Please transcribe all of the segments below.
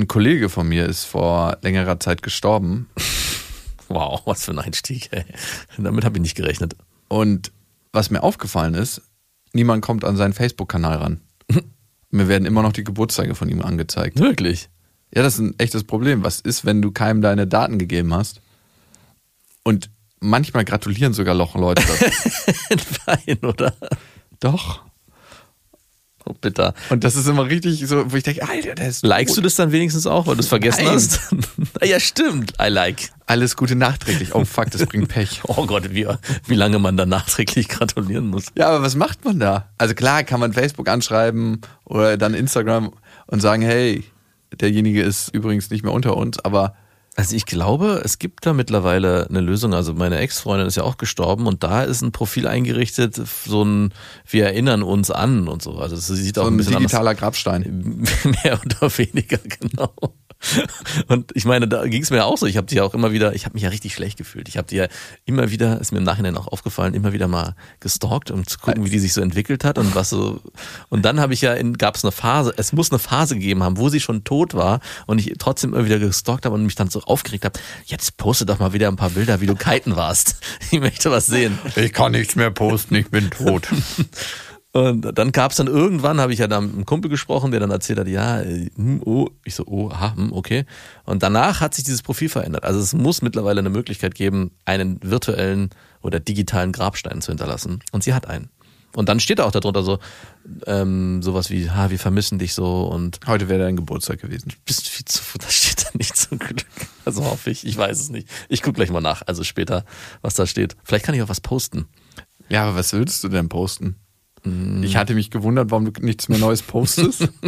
Ein Kollege von mir ist vor längerer Zeit gestorben Wow, was für ein Einstieg. Ey. Damit habe ich nicht gerechnet. und was mir aufgefallen ist, niemand kommt an seinen Facebook-Kanal ran. Mir werden immer noch die Geburtstage von ihm angezeigt. Wirklich. Ja, das ist ein echtes Problem. Was ist, wenn du keinem deine Daten gegeben hast? Und manchmal gratulieren sogar Leute dazu. Nein, oder? Doch. Bitter. Und das ist immer richtig so, wo ich denke, Alter, der ist Likest du das dann wenigstens auch, weil du es vergessen Nein. hast? ja, stimmt. I like. alles Gute nachträglich. Oh fuck, das bringt Pech. Oh Gott, wie, wie lange man da nachträglich gratulieren muss. Ja, aber was macht man da? Also klar kann man Facebook anschreiben oder dann Instagram und sagen, hey, derjenige ist übrigens nicht mehr unter uns, aber Also ich glaube, es gibt da mittlerweile eine Lösung. Also meine Ex-Freundin ist ja auch gestorben und da ist ein Profil eingerichtet, so ein, wir erinnern uns an und so. Also es sieht auch so ein ein bisschen anders digitaler Grabstein. mehr oder weniger, genau. Und ich meine, da ging es mir auch so. Ich habe die ja auch immer wieder, ich habe mich ja richtig schlecht gefühlt. Ich habe die ja immer wieder, ist mir im Nachhinein auch aufgefallen, immer wieder mal gestalkt, um zu gucken, wie die sich so entwickelt hat und was so. Und dann habe ich ja, gab es eine Phase, es muss eine Phase gegeben haben, wo sie schon tot war und ich trotzdem immer wieder gestalkt habe und mich dann so aufgeregt habe. Jetzt poste doch mal wieder ein paar Bilder, wie du kiten warst. Ich möchte was sehen. Ich kann nichts mehr posten, ich bin tot. Und dann gab's dann irgendwann, habe ich ja dann mit einem Kumpel gesprochen, der dann erzählt hat, ja, äh, hm, oh, ich so, oh, aha, hm, okay. Und danach hat sich dieses Profil verändert. Also es muss mittlerweile eine Möglichkeit geben, einen virtuellen oder digitalen Grabstein zu hinterlassen. Und sie hat einen. Und dann steht da auch darunter so ähm, sowas wie, ha, wir vermissen dich so und Heute wäre dein Geburtstag gewesen. bist viel zu, da steht da nicht zum Glück. Also hoffe ich, ich weiß es nicht. Ich guck gleich mal nach, also später, was da steht. Vielleicht kann ich auch was posten. Ja, aber was würdest du denn posten? Ich hatte mich gewundert, warum du nichts mehr Neues postest.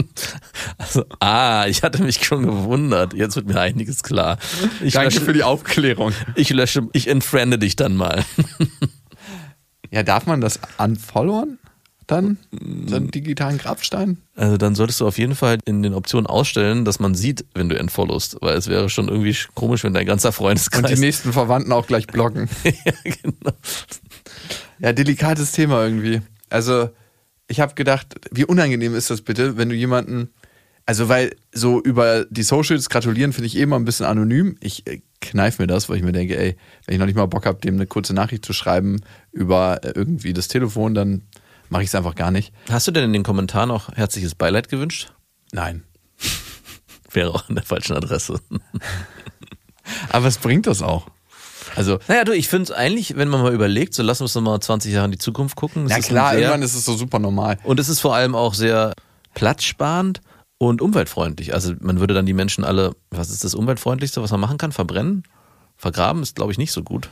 Also, ah, ich hatte mich schon gewundert. Jetzt wird mir einiges klar. Ich, Danke lösche, für die Aufklärung. ich lösche, ich entfriende dich dann mal. Ja, darf man das unfollowen? Dann? So einen digitalen Grabstein? Also dann solltest du auf jeden Fall in den Optionen ausstellen, dass man sieht, wenn du entfollowst, weil es wäre schon irgendwie komisch, wenn dein ganzer Und Freundeskreis. die nächsten Verwandten auch gleich blocken. ja, genau. Ja, delikates Thema irgendwie. Also, ich habe gedacht, wie unangenehm ist das bitte, wenn du jemanden, also weil so über die Socials gratulieren finde ich eh immer ein bisschen anonym. Ich äh, kneif mir das, weil ich mir denke, ey, wenn ich noch nicht mal Bock habe, dem eine kurze Nachricht zu schreiben über äh, irgendwie das Telefon, dann mache ich es einfach gar nicht. Hast du denn in den Kommentaren auch herzliches Beileid gewünscht? Nein. Wäre auch an der falschen Adresse. Aber was bringt das auch? Also, Naja, du, ich finde es eigentlich, wenn man mal überlegt, so lassen wir uns noch mal 20 Jahre in die Zukunft gucken. Ja klar, sehr- irgendwann ist es so super normal. Und es ist vor allem auch sehr platzsparend und umweltfreundlich. Also man würde dann die Menschen alle, was ist das umweltfreundlichste, was man machen kann? Verbrennen? Vergraben ist, glaube ich, nicht so gut.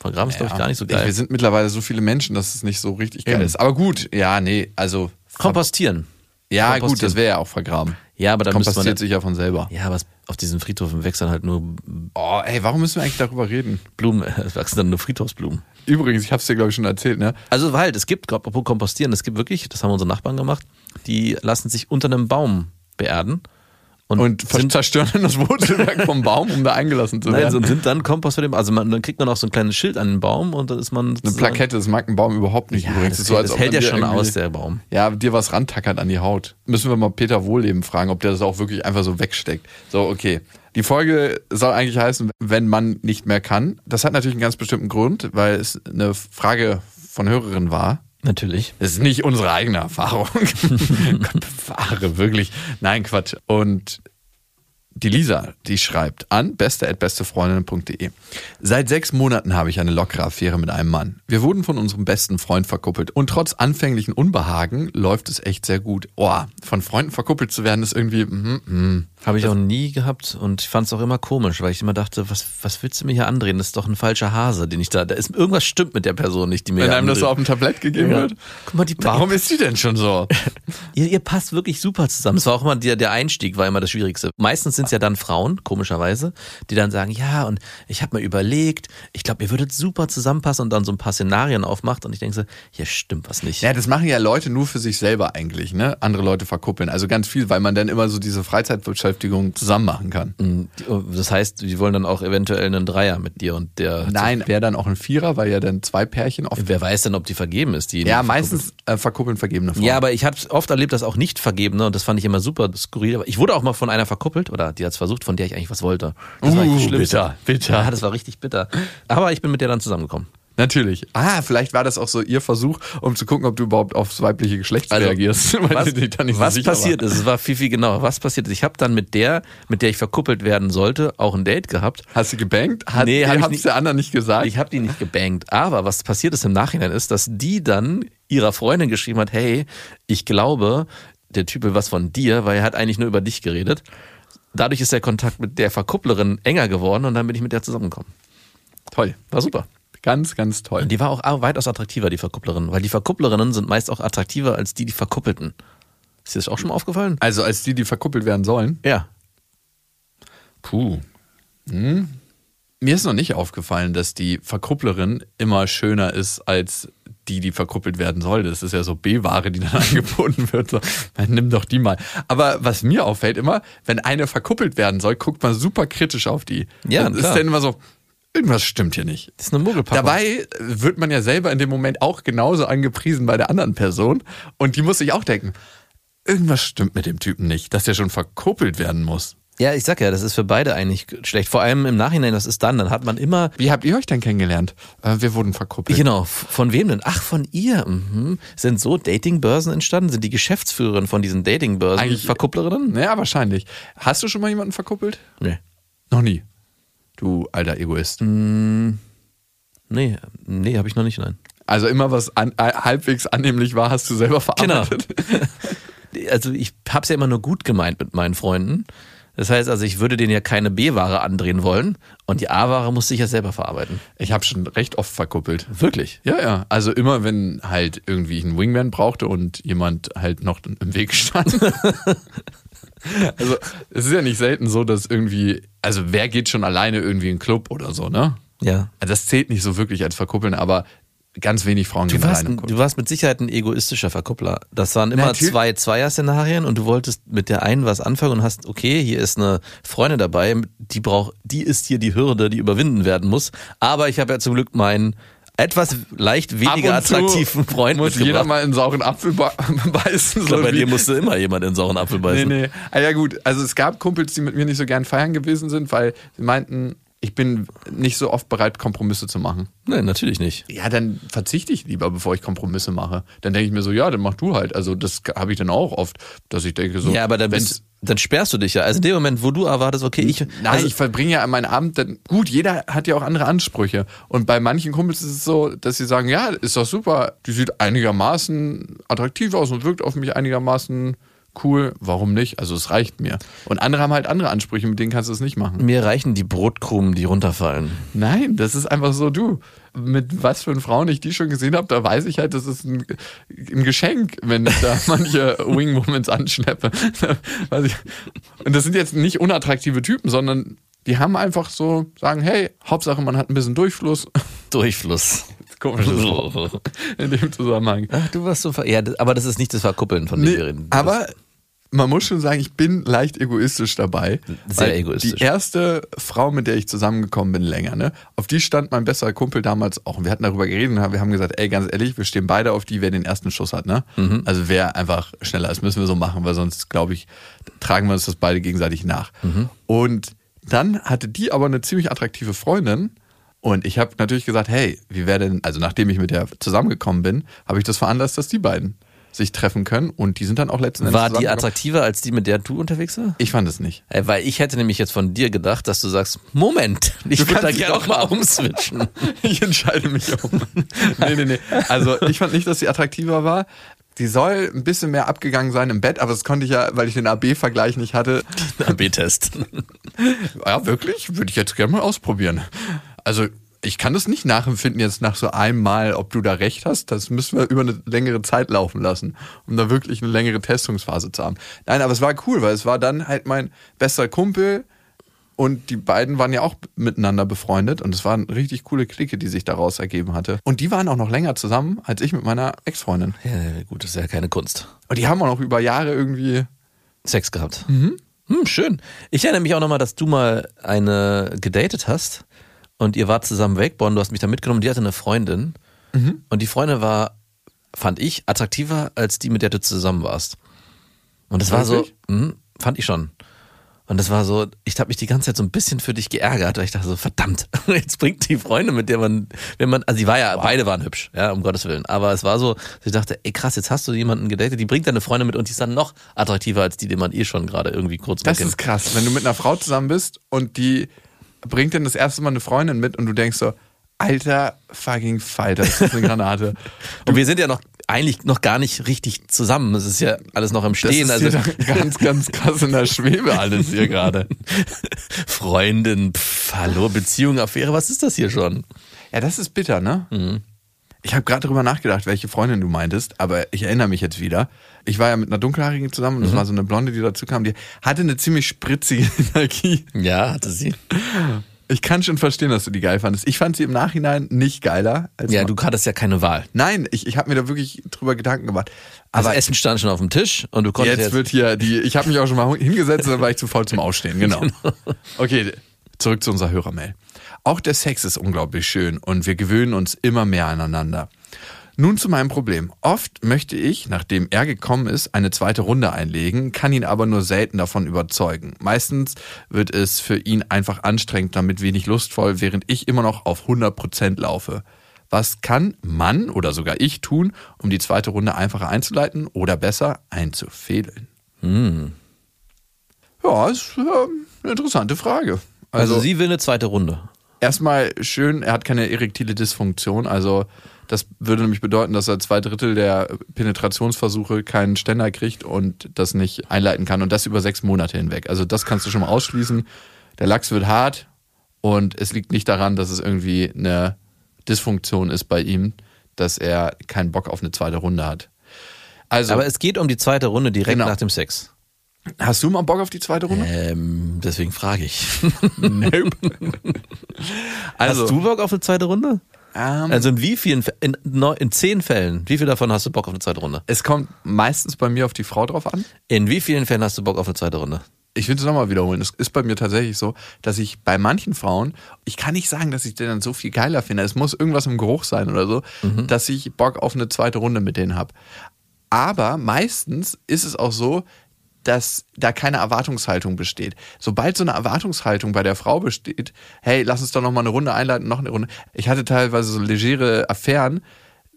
Vergraben ist, glaube ich, gar nicht so geil. Wir sind mittlerweile so viele Menschen, dass es nicht so richtig geil Eben. ist. Aber gut, ja, nee, also. Kompostieren. Ja, Kompostieren. gut, das wäre ja auch vergraben. Ja, aber da müsste man. Kompostiert sich ja von selber. Ja, aber auf diesen Friedhöfen wachsen halt nur Oh, ey, warum müssen wir eigentlich darüber reden? Blumen, es wachsen dann nur Friedhofsblumen. Übrigens, ich hab's dir, glaube ich, schon erzählt, ne? Also halt, es gibt, apropos Kompostieren, es gibt wirklich, das haben unsere Nachbarn gemacht, die lassen sich unter einem Baum beerden. Und sind, zerstören dann das Wurzelwerk vom Baum, um da eingelassen zu nein, werden. so- sind dann Kompost für den, also man, dann kriegt man auch so ein kleines Schild an den Baum und dann ist man. Eine Plakette, das mag ein Baum überhaupt nicht Ja, übrigens. das, so, als das hält ja schon aus, der Baum. Ja, dir was rantackert an die Haut. Müssen wir mal Peter Wohleben fragen, ob der das auch wirklich einfach so wegsteckt. So, okay. Die Folge soll eigentlich heißen, wenn man nicht mehr kann. Das hat natürlich einen ganz bestimmten Grund, weil es eine Frage von Hörerin war. Natürlich. Das ist nicht unsere eigene Erfahrung. Gott bewahre, wirklich. Nein, Quatsch. Und die Lisa, die schreibt an beste.bestefreundinnen.de. Seit sechs Monaten habe ich eine lockere Affäre mit einem Mann. Wir wurden von unserem besten Freund verkuppelt und trotz anfänglichen Unbehagen läuft es echt sehr gut. Oh, von Freunden verkuppelt zu werden ist irgendwie, mm, mm. Habe ich auch nie gehabt und ich fand es auch immer komisch, weil ich immer dachte, was, was willst du mir hier andrehen? Das ist doch ein falscher Hase, den ich da. Da ist irgendwas stimmt mit der Person nicht, die mir Wenn einem das so auf andreht. dem Tablett gegeben Ja. wird. Guck mal, die Warum ist sie denn schon so? Ihr, ihr passt wirklich super zusammen. Es war auch immer der, der Einstieg, war immer das Schwierigste. Meistens sind es ja dann Frauen, komischerweise, die dann sagen, ja, und ich habe mir überlegt, ich glaube, ihr würdet super zusammenpassen und dann so ein paar Szenarien aufmacht und ich denke so, hier stimmt was nicht. Ja, das machen ja Leute nur für sich selber eigentlich, ne? Andere Leute verkuppeln. Also ganz viel, weil man dann immer so diese Freizeitbeschäftigung zusammen machen kann. Das heißt, die wollen dann auch eventuell einen Dreier mit dir und der. Nein, wäre dann auch ein Vierer, weil ja dann zwei Pärchen oft. Wer weiß denn, ob die vergeben ist? Die Ja, meistens äh, verkuppeln vergebene Frauen. Ja, aber ich habe oft erlebt, dass auch nicht vergebene und das fand ich immer super skurril. Aber Ich wurde auch mal von einer verkuppelt oder die hat's versucht, von der ich eigentlich was wollte. Das war Uh, eigentlich schlimm. bitter, bitter. Ja, das war richtig bitter. Aber ich bin mit der dann zusammengekommen. Natürlich. Ah, vielleicht war das auch so ihr Versuch, um zu gucken, ob du überhaupt aufs weibliche Geschlecht Also, reagierst. weil Was, so was sicher passiert warst. ist, es war viel, viel genauer. Was passiert ist, ich habe dann mit der, mit der ich verkuppelt werden sollte, auch ein Date gehabt. Hast du gebankt? Hat, Nee, hab ich hab's nicht. der anderen nicht gesagt? Ich habe die nicht gebankt. Aber was passiert ist im Nachhinein ist, dass die dann ihrer Freundin geschrieben hat, hey, ich glaube, der Typ will was von dir, weil er hat eigentlich nur über dich geredet. Dadurch ist der Kontakt mit der Verkupplerin enger geworden und dann bin ich mit der zusammengekommen. Toll. War super. Ganz, ganz toll. Und die war auch weitaus attraktiver, die Verkupplerin, weil die Verkupplerinnen sind meist auch attraktiver als die, die Verkuppelten. Ist dir das auch schon mal aufgefallen? Also als die, die verkuppelt werden sollen. Ja. Puh. Hm. Mir ist noch nicht aufgefallen, dass die Verkupplerin immer schöner ist als die, die verkuppelt werden soll. Das ist ja so B-Ware, die dann angeboten wird. So, man, nimm doch die mal. Aber was mir auffällt immer, wenn eine verkuppelt werden soll, guckt man super kritisch auf die. Ja, ist klar. dann immer so, irgendwas stimmt hier nicht. Das ist eine Muggelpackung. Dabei wird man ja selber in dem Moment auch genauso angepriesen bei der anderen Person. Und die muss sich auch denken, irgendwas stimmt mit dem Typen nicht, dass der schon verkuppelt werden muss. Ja, ich sag ja, das ist für beide eigentlich schlecht. Vor allem im Nachhinein, das ist dann, dann hat man immer Wie habt ihr euch denn kennengelernt? Äh, wir wurden verkuppelt. Genau, von wem denn? Ach, von ihr. Mhm. Sind so Datingbörsen entstanden? Sind die Geschäftsführerin von diesen Datingbörsen Eigentlich- Verkupplerinnen? Ja, wahrscheinlich. Hast du schon mal jemanden verkuppelt? Nee. Noch nie. Du alter Egoist. Nee, nee, habe ich noch nicht, nein. Also immer was an, äh, halbwegs annehmlich war, hast du selber verarbeitet. Also ich hab's ja immer nur gut gemeint mit meinen Freunden. Das heißt also, ich würde denen ja keine B-Ware andrehen wollen und die A-Ware musste ich ja selber verarbeiten. Ich habe schon recht oft verkuppelt. Wirklich? Ja, ja. Also immer, wenn halt irgendwie ich einen Wingman brauchte und jemand halt noch im Weg stand. also es ist ja nicht selten so, dass irgendwie, also wer geht schon alleine irgendwie in einen Club oder so, ne? Ja. Also das zählt nicht so wirklich als Verkuppeln, aber ganz wenig Frauen Du gehen warst, alleine du warst mit Sicherheit ein egoistischer Verkuppler. Das waren immer Natürlich. zwei Zweier-Szenarien und du wolltest mit der einen was anfangen und hast, okay, hier ist eine Freundin dabei, die braucht, die ist hier die Hürde, die überwinden werden muss. Aber ich habe ja zum Glück meinen etwas leicht weniger attraktiven Freund Muss jeder mal in sauren Apfel beißen. Ich glaube, so bei dir musste immer jemand in sauren Apfel Nee, beißen. nee. Ah, ja, gut. Also es gab Kumpels, die mit mir nicht so gern feiern gewesen sind, weil sie meinten, ich bin nicht so oft bereit, Kompromisse zu machen. Nein, natürlich nicht. Ja, dann verzichte ich lieber, bevor ich Kompromisse mache. Dann denke ich mir so, ja, dann mach du halt. Also das habe ich dann auch oft, dass ich denke so. ja, aber dann, bist, dann sperrst du dich ja. Also in dem Moment, wo du erwartest, okay, ich. Nein, also, ich verbringe ja meinen Abend dann. Gut, jeder hat ja auch andere Ansprüche. Und bei manchen Kumpels ist es so, dass sie sagen, ja, ist doch super, die sieht einigermaßen attraktiv aus und wirkt auf mich einigermaßen cool. Warum nicht? Also es reicht mir. Und andere haben halt andere Ansprüche, mit denen kannst du es nicht machen. mir reichen die Brotkrumen, die runterfallen. Nein, das ist einfach so du. Mit was für Frauen ich die schon gesehen habe, da weiß ich halt, das ist ein, ein Geschenk, wenn ich da manche Wingwomans anschleppe. Und das sind jetzt nicht unattraktive Typen, sondern die haben einfach so, sagen, hey, Hauptsache man hat ein bisschen Durchfluss. Durchfluss. Komisches Wort in dem Zusammenhang. Ach, du warst so ver ja, das- aber das ist nicht das Verkuppeln, von dem wir Nee, reden. aber man muss schon sagen, ich bin leicht egoistisch dabei. Sehr egoistisch. Die erste Frau, mit der ich zusammengekommen bin, länger, ne? Auf die stand mein bester Kumpel damals auch. Und wir hatten darüber geredet und wir haben gesagt, ey, ganz ehrlich, wir stehen beide auf die, wer den ersten Schuss hat, ne? Mhm. Also wer einfach schneller ist, müssen wir so machen, weil sonst, glaube ich, tragen wir uns das beide gegenseitig nach. Mhm. Und dann hatte die aber eine ziemlich attraktive Freundin. Und ich habe natürlich gesagt, hey, wie wäre denn, also nachdem ich mit der zusammengekommen bin, habe ich das veranlasst, dass die beiden sich treffen können. Und die sind dann auch letzten Endes War die attraktiver als die, mit der du unterwegs warst? Ich fand es nicht. Äh, Weil ich hätte nämlich jetzt von dir gedacht, dass du sagst, Moment, ich würde da gerne auch mal umswitchen. Ich entscheide mich um. nee, nee, nee. Also ich fand nicht, dass sie attraktiver war. Die soll ein bisschen mehr abgegangen sein im Bett, aber das konnte ich ja, weil ich den AB-Vergleich nicht hatte. AB-Test. Ja, wirklich? Würde ich jetzt gerne mal ausprobieren. Also, ich kann das nicht nachempfinden jetzt nach so einem Mal, ob du da recht hast. Das müssen wir über eine längere Zeit laufen lassen, um da wirklich eine längere Testungsphase zu haben. Nein, aber es war cool, weil es war dann halt mein bester Kumpel und die beiden waren ja auch miteinander befreundet und es war eine richtig coole Clique, die sich daraus ergeben hatte. Und die waren auch noch länger zusammen als ich mit meiner Ex-Freundin. Ja, gut, das ist ja keine Kunst. Und die haben auch noch über Jahre irgendwie Sex gehabt. Mhm. Hm, schön. Ich erinnere mich auch nochmal, dass du mal eine gedatet hast und ihr wart zusammen weg. Bonn, du hast mich da mitgenommen. Die hatte eine Freundin. Mhm. Und die Freundin war, fand ich, attraktiver als die, mit der du zusammen warst. Und das war so, Wirklich? mh, fand ich schon. Und das war so, ich habe mich die ganze Zeit so ein bisschen für dich geärgert, weil ich dachte so, verdammt, jetzt bringt die Freundin, mit der man, wenn man, also die war ja, beide waren hübsch, ja, um Gottes Willen. Aber es war so, dass ich dachte, ey krass, jetzt hast du jemanden gedatet, die bringt deine Freundin mit und die ist dann noch attraktiver als die, die man eh schon gerade irgendwie kurz Das ist krass, wenn du mit einer Frau zusammen bist und die bringt dann das erste Mal eine Freundin mit und du denkst so, alter fucking Falter, das ist eine Granate. Und wir sind ja noch eigentlich noch gar nicht richtig zusammen. Es ist ja alles noch im Das Stehen. ist also ganz, ganz krass in der Schwebe alles hier gerade. Freundin, pff, hallo, Beziehung, Affäre, was ist das hier schon? Ja, das ist bitter, ne? Ich habe gerade drüber nachgedacht, welche Freundin du meintest, aber ich erinnere mich jetzt wieder. Ich war ja mit einer dunkelhaarigen zusammen und das war so eine Blonde, die dazu kam, die hatte eine ziemlich spritzige Energie. Ja, hatte sie. Ich kann schon verstehen, dass du die geil fandest. Ich fand sie im Nachhinein nicht geiler. Als Ja, du hattest ja keine Wahl. Nein, ich, ich habe mir da wirklich drüber Gedanken gemacht. Aber Aber Essen stand schon auf dem Tisch und du konntest jetzt, jetzt, wird hier die. Ich habe mich auch schon mal hingesetzt, dann war ich zu faul zum Aufstehen. Genau. Okay, zurück zu unserer Hörermail. Auch der Sex ist unglaublich schön und wir gewöhnen uns immer mehr aneinander. Nun zu meinem Problem. Oft möchte ich, nachdem er gekommen ist, eine zweite Runde einlegen, kann ihn aber nur selten davon überzeugen. Meistens wird es für ihn einfach anstrengend, damit wenig lustvoll, während ich immer noch auf 100% laufe. Was kann Mann oder sogar ich tun, um die zweite Runde einfacher einzuleiten oder besser einzufädeln? Ja, ist äh, eine interessante Frage. also, Also, sie will eine zweite Runde. Erstmal schön, er hat keine erektile Dysfunktion. Also das würde nämlich bedeuten, dass er zwei Drittel der Penetrationsversuche keinen Ständer kriegt und das nicht einleiten kann. Und das über sechs Monate hinweg. Also das kannst du schon mal ausschließen. Der Lachs wird hart und es liegt nicht daran, dass es irgendwie eine Dysfunktion ist bei ihm, dass er keinen Bock auf eine zweite Runde hat. Also, Aber es geht um die zweite Runde direkt Genau. nach dem Sex. Hast du mal Bock auf die zweite Runde? Ähm, deswegen frage ich. Nope. also, hast du Bock auf eine zweite Runde? ähm, Also in wie vielen, in, in zehn Fällen, wie viel davon hast du Bock auf eine zweite Runde? es kommt meistens bei mir auf die Frau drauf an. In wie vielen Fällen hast du Bock auf eine zweite Runde? Ich will es nochmal wiederholen. Es ist bei mir tatsächlich so, dass ich bei manchen Frauen, ich kann nicht sagen, dass ich den dann so viel geiler finde. Es muss irgendwas im Geruch sein oder so, dass ich Bock auf eine zweite Runde mit denen habe. Aber meistens ist es auch so, dass da keine Erwartungshaltung besteht. Sobald so eine Erwartungshaltung bei der Frau besteht, hey, lass uns doch noch mal eine Runde einleiten, noch eine Runde. Ich hatte teilweise so legere Affären,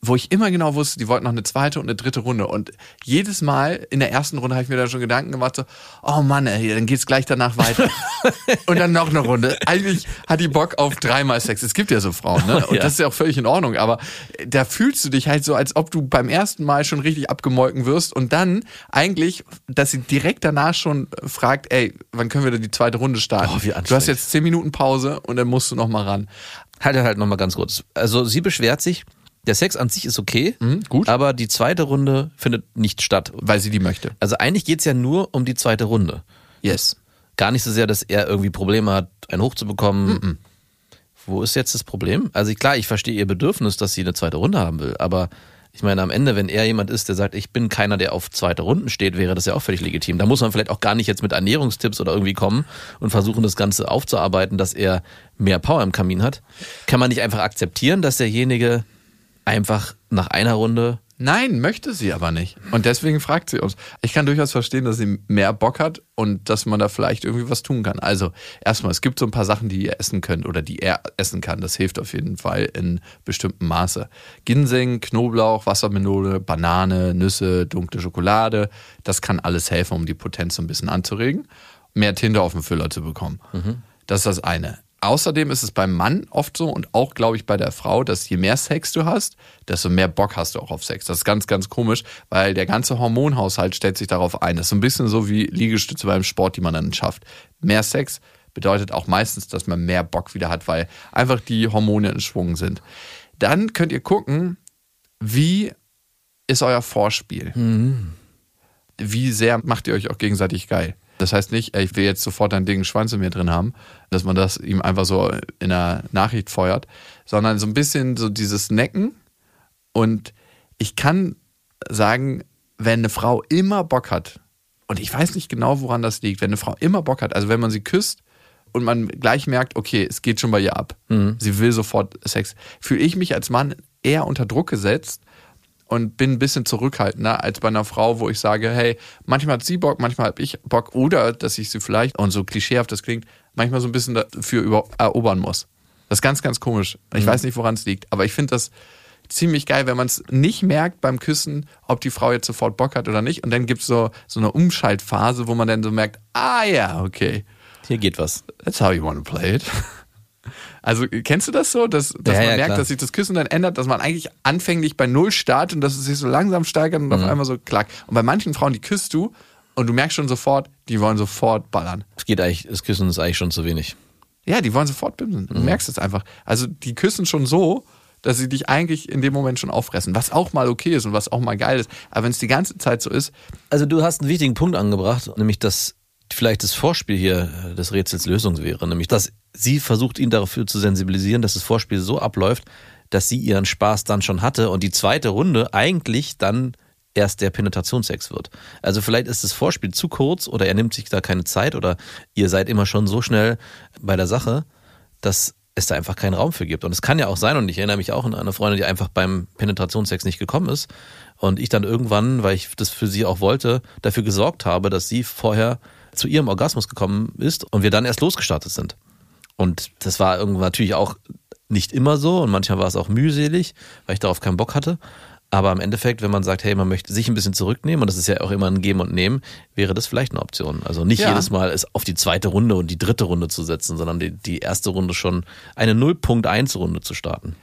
wo ich immer genau wusste, die wollten noch eine zweite und eine dritte Runde. Und jedes Mal in der ersten Runde habe ich mir da schon Gedanken gemacht, so, oh Mann, ey, dann geht's gleich danach weiter. und dann noch eine Runde. Eigentlich hat die Bock auf dreimal Sex. Es gibt ja so Frauen, ne? Und Ja. das ist ja auch völlig in Ordnung. Aber da fühlst du dich halt so, als ob du beim ersten Mal schon richtig abgemolken wirst und dann eigentlich, dass sie direkt danach schon fragt, ey, wann können wir denn die zweite Runde starten? Oh, wie du hast jetzt zehn Minuten Pause und dann musst du noch mal ran. Halt halt nochmal ganz kurz. Also sie beschwert sich, der Sex an sich ist okay, gut. aber die zweite Runde findet nicht statt. Weil sie die möchte. Also eigentlich geht's ja nur um die zweite Runde. Yes. Gar nicht so sehr, dass er irgendwie Probleme hat, einen hochzubekommen. Wo ist jetzt das Problem? Also klar, ich verstehe ihr Bedürfnis, dass sie eine zweite Runde haben will, aber ich meine, am Ende, wenn er jemand ist, der sagt, ich bin keiner, der auf zweite Runden steht, wäre das ja auch völlig legitim. Da muss man vielleicht auch gar nicht jetzt mit Ernährungstipps oder irgendwie kommen und versuchen, das Ganze aufzuarbeiten, dass er mehr Power im Kamin hat. Kann man nicht einfach akzeptieren, dass derjenige einfach nach einer Runde Nein, möchte sie aber nicht. Und deswegen fragt sie uns. Ich kann durchaus verstehen, dass sie mehr Bock hat und dass man da vielleicht irgendwie was tun kann. Also, erstmal, es gibt so ein paar Sachen, die ihr essen könnt oder die er essen kann. Das hilft auf jeden Fall in bestimmtem Maße. Ginseng, Knoblauch, Wassermelone, Banane, Nüsse, dunkle Schokolade. Das kann alles helfen, um die Potenz so ein bisschen anzuregen. Mehr Tinte auf dem Füller zu bekommen. Das ist das eine. Außerdem ist es beim Mann oft so und auch, glaube ich, bei der Frau, dass je mehr Sex du hast, desto mehr Bock hast du auch auf Sex. Das ist ganz, ganz komisch, weil der ganze Hormonhaushalt stellt sich darauf ein. Das ist so ein bisschen so wie Liegestütze beim Sport, die man dann schafft. Mehr Sex bedeutet auch meistens, dass man mehr Bock wieder hat, weil einfach die Hormone in Schwung sind. Dann könnt ihr gucken, wie ist euer Vorspiel? Wie sehr macht ihr euch auch gegenseitig geil? Das heißt nicht, ich will jetzt sofort ein Ding Schwanz in mir drin haben, dass man das ihm einfach so in einer Nachricht feuert, sondern so ein bisschen so dieses Necken. Und ich kann sagen, wenn eine Frau immer Bock hat, und ich weiß nicht genau, woran das liegt, wenn eine Frau immer Bock hat, also wenn man sie küsst und man gleich merkt, okay, es geht schon bei ihr ab, sie will sofort Sex, fühle ich mich als Mann eher unter Druck gesetzt und bin ein bisschen zurückhaltender als bei einer Frau, wo ich sage, hey, manchmal hat sie Bock, manchmal habe ich Bock oder dass ich sie vielleicht, und so klischeehaft das klingt, manchmal so ein bisschen dafür erobern muss. Das ist ganz, ganz komisch. Ich weiß nicht, woran es liegt, aber ich finde das ziemlich geil, wenn man es nicht merkt beim Küssen, ob die Frau jetzt sofort Bock hat oder nicht. Und dann gibt es so, so eine Umschaltphase, wo man dann so merkt, ah ja, okay, Hier geht was. that's how you want to play it. Also kennst du das so, dass, dass Ja, man ja, merkt, klar. dass sich das Küssen dann ändert, dass man eigentlich anfänglich bei Null startet und dass es sich so langsam steigert und Mhm. auf einmal so klack. Und bei manchen Frauen, die küsst du und du merkst schon sofort, die wollen sofort ballern. Es geht eigentlich, das Küssen ist eigentlich schon zu wenig. Ja, die wollen sofort bimsen. Du Mhm. merkst es einfach. Also die küssen schon so, dass sie dich eigentlich in dem Moment schon auffressen. Was auch mal okay ist und was auch mal geil ist. Aber wenn es die ganze Zeit so ist, Also du hast einen wichtigen Punkt angebracht, nämlich dass vielleicht das Vorspiel hier äh, des Rätsels Lösung wäre, nämlich dass sie versucht, ihn dafür zu sensibilisieren, dass das Vorspiel so abläuft, dass sie ihren Spaß dann schon hatte und die zweite Runde eigentlich dann erst der Penetrationssex wird. Also vielleicht ist das Vorspiel zu kurz oder er nimmt sich da keine Zeit oder ihr seid immer schon so schnell bei der Sache, dass es da einfach keinen Raum für gibt. Und es kann ja auch sein, und ich erinnere mich auch an eine Freundin, die einfach beim Penetrationssex nicht gekommen ist. Und ich dann irgendwann, weil ich das für sie auch wollte, dafür gesorgt habe, dass sie vorher zu ihrem Orgasmus gekommen ist und wir dann erst losgestartet sind. Und das war irgendwann natürlich auch nicht immer so und manchmal war es auch mühselig, weil ich darauf keinen Bock hatte. Aber im Endeffekt, wenn man sagt, hey, man möchte sich ein bisschen zurücknehmen, und das ist ja auch immer ein Geben und Nehmen, wäre das vielleicht eine Option. Also nicht Ja. jedes Mal es auf die zweite Runde und die dritte Runde zu setzen, sondern die, die erste Runde schon eine 0.1-Runde zu starten.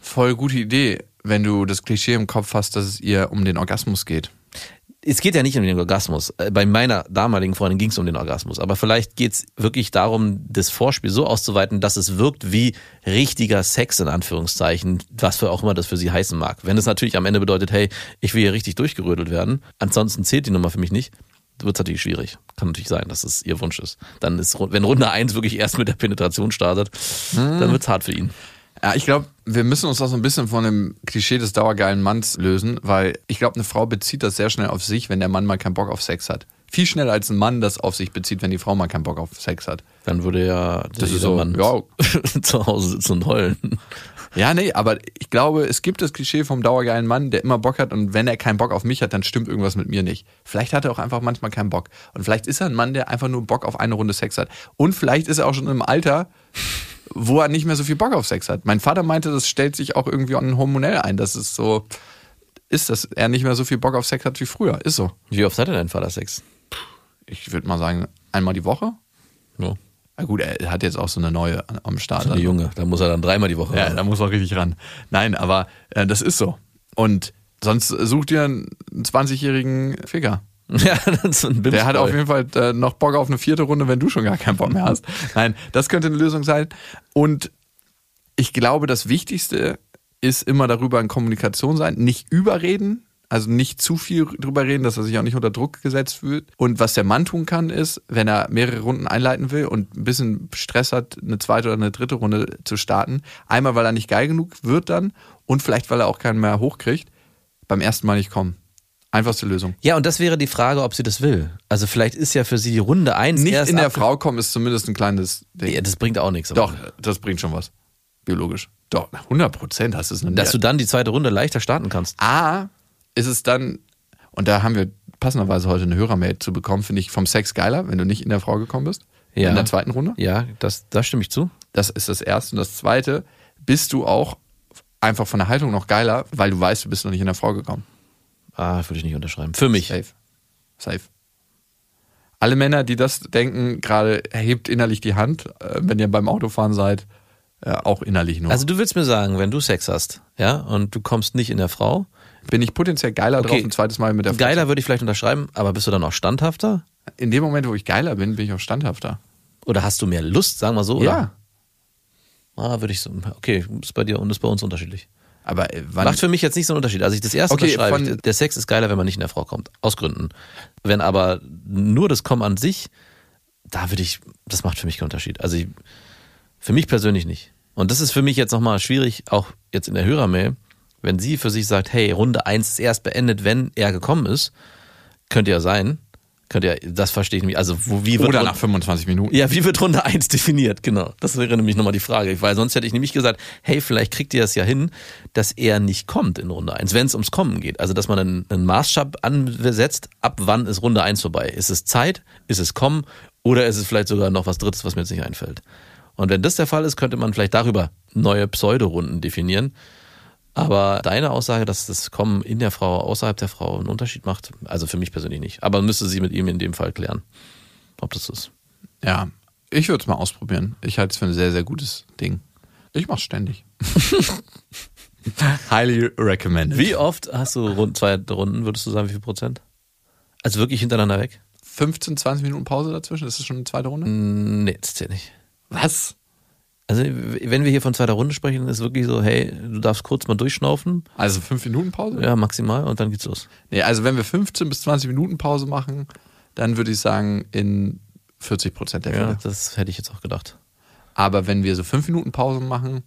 voll gute Idee, wenn du das Klischee im Kopf hast, dass es ihr um den Orgasmus geht. Es geht ja nicht um den Orgasmus. Äh, Bei meiner damaligen Freundin ging es um den Orgasmus. Aber vielleicht geht es wirklich darum, das Vorspiel so auszuweiten, dass es wirkt wie richtiger Sex in Anführungszeichen, was für auch immer das für sie heißen mag. Wenn es natürlich am Ende bedeutet, hey, ich will hier richtig durchgerödelt werden, ansonsten zählt die Nummer für mich nicht, wird es natürlich schwierig. Kann natürlich sein, dass es ihr Wunsch ist. Dann ist, wenn Runde 1 wirklich erst mit der Penetration startet, dann wird es hart für ihn. Ja, ich glaube, wir müssen uns auch so ein bisschen von dem Klischee des dauergeilen Manns lösen, weil ich glaube, eine Frau bezieht das sehr schnell auf sich, wenn der Mann mal keinen Bock auf Sex hat. Viel schneller als ein Mann das auf sich bezieht, wenn die Frau mal keinen Bock auf Sex hat. Dann würde ja Das ist so, Mann ja. zu Hause sitzen und heulen. Ja, nee, aber ich glaube, es gibt das Klischee vom dauergeilen Mann, der immer Bock hat und wenn er keinen Bock auf mich hat, dann stimmt irgendwas mit mir nicht. Vielleicht hat er auch einfach manchmal keinen Bock. Und vielleicht ist er ein Mann, der einfach nur Bock auf eine Runde Sex hat. Und vielleicht ist er auch schon im Alter, wo er nicht mehr so viel Bock auf Sex hat. Mein Vater meinte, das stellt sich auch irgendwie hormonell ein, dass es so ist, dass er nicht mehr so viel Bock auf Sex hat wie früher. Ist so. Wie oft hatte dein Vater Sex? Ich würde mal sagen, einmal die Woche. Ja. Na gut, er hat jetzt auch so eine neue am Start. Der Junge, da muss er dann dreimal die Woche. Ja, da muss man richtig ran. Nein, aber äh, das ist so. Und sonst sucht ihr einen 20-jährigen Ficker. ja das ist ein Bimsboy. Der hat auf jeden Fall äh, noch Bock auf eine vierte Runde, wenn du schon gar keinen Bock mehr hast. Nein, das könnte eine Lösung sein. Und ich glaube, das Wichtigste ist immer darüber in Kommunikation sein, nicht überreden, also nicht zu viel drüber reden, dass er sich auch nicht unter Druck gesetzt fühlt. Und was der Mann tun kann, ist, wenn er mehrere Runden einleiten will und ein bisschen Stress hat, eine zweite oder eine dritte Runde zu starten, einmal, weil er nicht geil genug wird dann und vielleicht, weil er auch keinen mehr hochkriegt, beim ersten Mal nicht kommen. Einfachste Lösung. Ja, und das wäre die Frage, ob sie das will. Also vielleicht ist ja für sie die Runde eins Nicht in der Frau kommen ist zumindest ein kleines Ding. Ja, das bringt auch nichts. Doch, das bringt schon was. Biologisch. Doch, 100 Prozent hast du es Dass du dann die zweite Runde leichter starten kannst. A, ist es dann, und da haben wir passenderweise heute eine Hörermail zu bekommen, finde ich vom Sex geiler, wenn du nicht in der Frau gekommen bist. Ja. In der zweiten Runde. Ja, das, da stimme ich zu. Das ist das Erste. Und das Zweite, bist du auch einfach von der Haltung noch geiler, weil du weißt, du bist noch nicht in der Frau gekommen. Ah, würde ich nicht unterschreiben. Für mich. Safe. Safe. Alle Männer, die das denken, gerade hebt innerlich die Hand, äh, wenn ihr beim Autofahren seid. Äh, auch innerlich nur. Also du willst mir sagen, wenn du Sex hast, ja, und du kommst nicht in der Frau, bin ich potenziell geiler Okay. drauf, ein zweites Mal mit der Frau geiler würde ich vielleicht unterschreiben, aber bist du dann auch standhafter? In dem Moment, wo ich geiler bin, bin ich auch standhafter. Oder hast du mehr Lust, sagen wir so? Oder? Ja. Ah, würde ich so. Okay, ist bei dir und ist bei uns unterschiedlich. Aber äh, Macht für mich jetzt nicht so einen Unterschied. Also ich das erste Okay, unterschreibe, von- ich, der Sex ist geiler, wenn man nicht in der Frau kommt. Aus Gründen. Wenn aber nur das Kommen an sich, da würde ich, das macht für mich keinen Unterschied. Also ich, für mich persönlich nicht. Und das ist für mich jetzt nochmal schwierig, auch jetzt in der Hörermail, wenn sie für sich sagt, hey, Runde 1 ist erst beendet, wenn er gekommen ist, könnte ja sein. Könnte ja, das verstehe ich nicht. Also, wo, wie wird oder nach 25 Minuten. ja, wie wird Runde 1 definiert? Genau. Das wäre nämlich nochmal die Frage. Weil sonst hätte ich nämlich gesagt, hey, vielleicht kriegt ihr es ja hin, dass er nicht kommt in Runde 1, wenn es ums Kommen geht. Also, dass man einen, einen Maßstab ansetzt, ab wann ist Runde 1 vorbei? Ist es Zeit? Ist es Kommen? Oder ist es vielleicht sogar noch was Drittes, was mir jetzt nicht einfällt? Und wenn das der Fall ist, könnte man vielleicht darüber neue Pseudorunden definieren. Aber deine Aussage, dass das Kommen in der Frau, außerhalb der Frau einen Unterschied macht, also für mich persönlich nicht. Aber müsste sie mit ihm in dem Fall klären, ob das ist. Ja, ich würde es mal ausprobieren. Ich halte es für ein sehr, sehr gutes Ding. Ich mach's ständig. Highly recommended. Wie oft hast du rund zwei Runden, würdest du sagen, wie viel Prozent? Also wirklich hintereinander weg? 15, 20 Minuten Pause dazwischen? Ist das schon eine zweite Runde? Nee, das zählt nicht. Was? Also, wenn wir hier von zweiter Runde sprechen, ist wirklich so, hey, du darfst kurz mal durchschnaufen. Also 5 Minuten Pause? Ja, maximal und dann geht's los. Nee, also wenn wir 15 bis 20 Minuten Pause machen, dann würde ich sagen in 40 Prozent der Fälle. Ja, das hätte ich jetzt auch gedacht. Aber wenn wir so 5 Minuten Pause machen,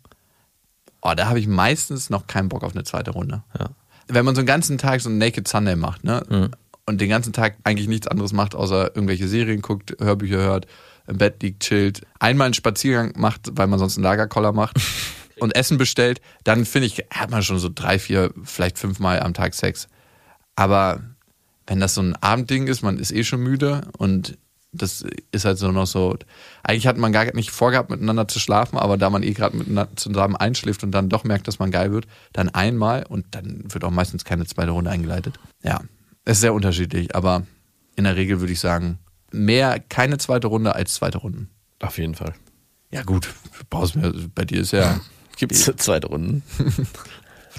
oh, da habe ich meistens noch keinen Bock auf eine zweite Runde. Ja. Wenn man so einen ganzen Tag so einen Naked Sunday macht, ne? Mhm. Und den ganzen Tag eigentlich nichts anderes macht, außer irgendwelche Serien guckt, Hörbücher hört, im Bett liegt, chillt, einmal einen Spaziergang macht, weil man sonst einen Lagerkoller macht und Essen bestellt, dann finde ich, hat man schon so drei, vier, vielleicht fünfmal am Tag Sex. Aber wenn das so ein Abendding ist, man ist eh schon müde und das ist halt so noch so, eigentlich hat man gar nicht vorgehabt, miteinander zu schlafen, aber da man eh gerade miteinander zusammen einschläft und dann doch merkt, dass man geil wird, dann einmal und dann wird auch meistens keine zweite Runde eingeleitet. Ja, es ist sehr unterschiedlich, aber in der Regel würde ich sagen, mehr keine zweite Runde als zweite Runden. Auf jeden Fall. Ja gut, brauchst mir, bei dir ist ja Gibt's zweite Runden?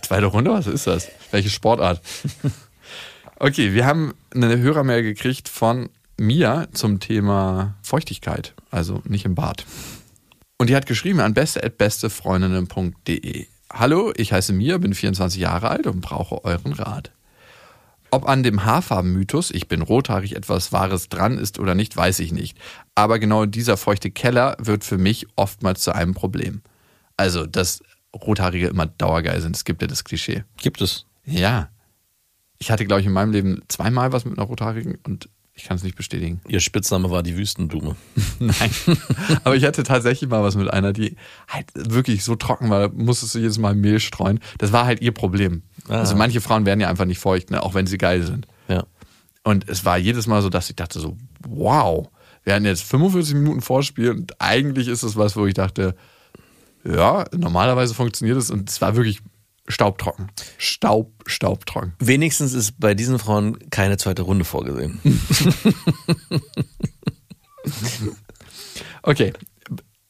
Zweite Runde, was ist das? Welche Sportart? Okay, wir haben eine Hörermail gekriegt von Mia zum Thema Feuchtigkeit, also nicht im Bad. Und die hat geschrieben an beste@bestefreundinnen.de. Hallo, ich heiße Mia, bin 24 Jahre alt und brauche euren Rat. Ob an dem Haarfarbenmythos, ich bin rothaarig, etwas Wahres dran ist oder nicht, weiß ich nicht. Aber genau dieser feuchte Keller wird für mich oftmals zu einem Problem. Also, dass Rothaarige immer dauergeil sind. Es gibt ja das Klischee. Gibt es. Ja. Ich hatte, glaube ich, in meinem Leben zweimal was mit einer Rothaarigen und ich kann es nicht bestätigen. Ihr Spitzname war die Wüstenblume. Nein. Aber ich hatte tatsächlich mal was mit einer, die halt wirklich so trocken war, da musstest du jedes Mal Mehl streuen. Das war halt ihr Problem. Ah. Also manche Frauen werden ja einfach nicht feucht, ne? auch wenn sie geil sind. Ja. Und es war jedes Mal so, dass ich dachte so, wow, wir hatten jetzt 45 Minuten Vorspiel und eigentlich ist es was, wo ich dachte, ja, normalerweise funktioniert es und es war wirklich staubtrocken. Staub, staubtrocken. Wenigstens ist bei diesen Frauen keine zweite Runde vorgesehen. Okay.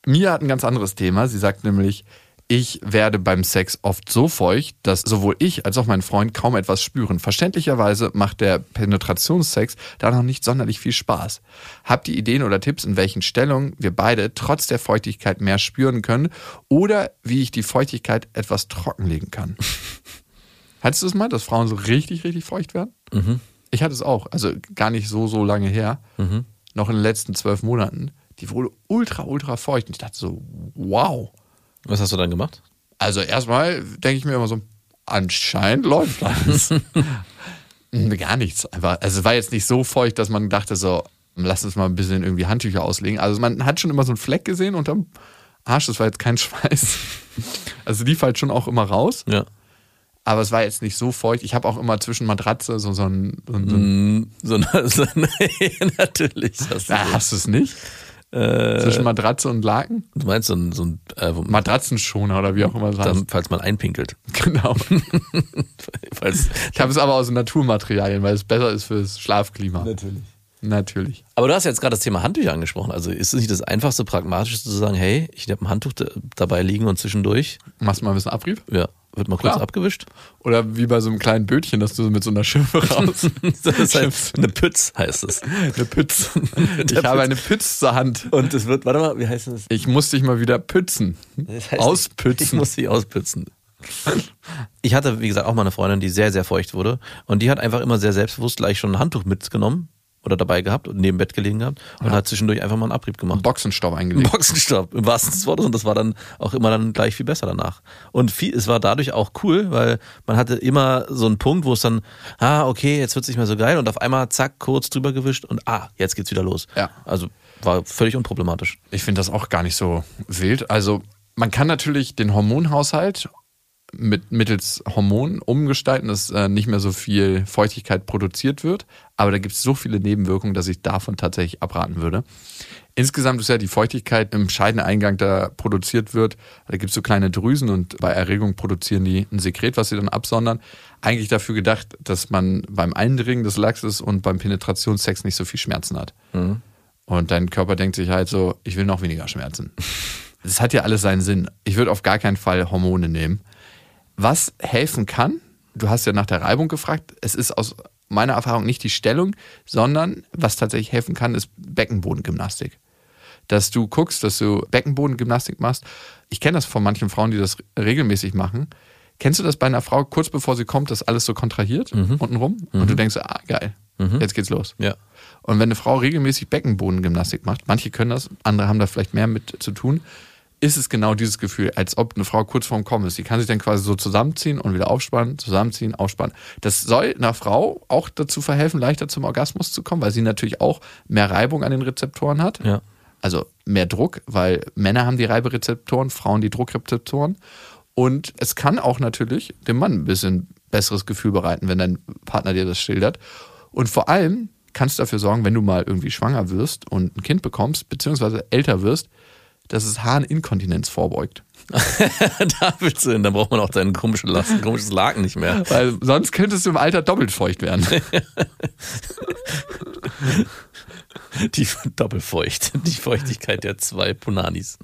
Mia hat ein ganz anderes Thema. Sie sagt nämlich, ich werde beim Sex oft so feucht, dass sowohl ich als auch mein Freund kaum etwas spüren. Verständlicherweise macht der Penetrationssex da noch nicht sonderlich viel Spaß. Habt ihr Ideen oder Tipps, in welchen Stellungen wir beide trotz der Feuchtigkeit mehr spüren können oder wie ich die Feuchtigkeit etwas trockenlegen kann? Hattest du es mal, dass Frauen so richtig, richtig feucht werden? Ich hatte es auch. Also gar nicht so, so lange her. Noch in den letzten zwölf Monaten. Die wurde ultra, ultra feucht. Und ich dachte so, wow. Was hast du dann gemacht? Also erstmal denke ich mir immer so, anscheinend läuft alles. Hm, Gar nichts. Einfach, also es war jetzt nicht so feucht, dass man dachte so, lass uns mal ein bisschen irgendwie Handtücher auslegen. Also man hat schon immer so einen Fleck gesehen unterm Arsch. Das war jetzt kein Schweiß. Also lief halt schon auch immer raus. Ja. Aber es war jetzt nicht so feucht. Ich habe auch immer zwischen Matratze so, so ein... So ein, so ein Mm, So, eine- so, eine- natürlich. Hast du, Na, hast du es nicht? Zwischen Matratze und Laken? du meinst so ein, so ein äh, Matratzenschoner oder wie auch immer es heißt. dann, falls man einpinkelt. Genau. Falls, Ich habe es aber aus Naturmaterialien, weil es besser ist fürs Schlafklima. Natürlich. Natürlich. Aber du hast jetzt gerade das Thema Handtücher angesprochen. Also ist es nicht das einfachste, pragmatischste zu sagen, hey, ich habe ein Handtuch da- dabei liegen und zwischendurch, Machst du mal ein bisschen Abrieb? ja, wird mal kurz Klar. abgewischt. Oder wie bei so einem kleinen Bötchen, dass du so mit so einer Schimpfe raus. Das ist halt eine Pütz, heißt es. eine Pütz. Ich habe Pütz. eine Pütz zur Hand. Und es wird, warte mal, wie heißt das? Ich muss dich mal wieder pützen. Das heißt, Auspützen. Ich muss sie auspützen. Ich hatte, wie gesagt, auch mal eine Freundin, die sehr, sehr feucht wurde. Und die hat einfach immer sehr selbstbewusst gleich schon ein Handtuch mitgenommen oder dabei gehabt und neben Bett gelegen gehabt und hat zwischendurch einfach mal einen Abrieb gemacht. Boxenstopp Ein eingelegt. Boxenstopp, im wahrsten des Wortes. Und das war dann auch immer dann gleich viel besser danach. Und viel, es war dadurch auch cool, weil man hatte immer so einen Punkt, wo es dann, ah, okay, jetzt wird's nicht mehr so geil. Und auf einmal, zack, kurz drüber gewischt und ah, jetzt geht's wieder los. Ja. Also war völlig unproblematisch. Ich finde das auch gar nicht so wild. Also man kann natürlich den Hormonhaushalt mit, mittels Hormonen umgestalten, dass äh, nicht mehr so viel Feuchtigkeit produziert wird. Aber da gibt es so viele Nebenwirkungen, dass ich davon tatsächlich abraten würde. Insgesamt ist ja die Feuchtigkeit im Scheideneingang, da produziert wird, da gibt es so kleine Drüsen und bei Erregung produzieren die ein Sekret, was sie dann absondern. Eigentlich dafür gedacht, dass man beim Eindringen des Lachses und beim Penetrationssex nicht so viel Schmerzen hat. Und dein Körper denkt sich halt so, ich will noch weniger Schmerzen. Das hat ja alles seinen Sinn. Ich würde auf gar keinen Fall Hormone nehmen. Was helfen kann, du hast ja nach der Reibung gefragt, es ist aus meiner Erfahrung nicht die Stellung, sondern was tatsächlich helfen kann, ist Beckenbodengymnastik. Dass du guckst, dass du Beckenbodengymnastik machst. Ich kenne das von manchen Frauen, die das regelmäßig machen. Kennst du das bei einer Frau, kurz bevor sie kommt, dass alles so kontrahiert untenrum? Und du denkst, ah, geil, jetzt geht's los. Ja. Und wenn eine Frau regelmäßig Beckenbodengymnastik macht, manche können das, andere haben da vielleicht mehr mit zu tun, ist es genau dieses Gefühl, als ob eine Frau kurz vorm Kommen ist. Die kann sich dann quasi so zusammenziehen und wieder aufspannen, zusammenziehen, aufspannen. Das soll einer Frau auch dazu verhelfen, leichter zum Orgasmus zu kommen, weil sie natürlich auch mehr Reibung an den Rezeptoren hat. Ja. Also mehr Druck, weil Männer haben die Reiberezeptoren, Frauen die Druckrezeptoren. Und es kann auch natürlich dem Mann ein bisschen besseres Gefühl bereiten, wenn dein Partner dir das schildert. Und vor allem kannst du dafür sorgen, wenn du mal irgendwie schwanger wirst und ein Kind bekommst, beziehungsweise älter wirst, dass es Harninkontinenz vorbeugt. da willst du hin, dann braucht man auch dein komisches, Lasten, komisches Laken nicht mehr. Weil sonst könntest du im Alter doppelt feucht werden. Die Doppelfeucht, die Feuchtigkeit der zwei Punanis.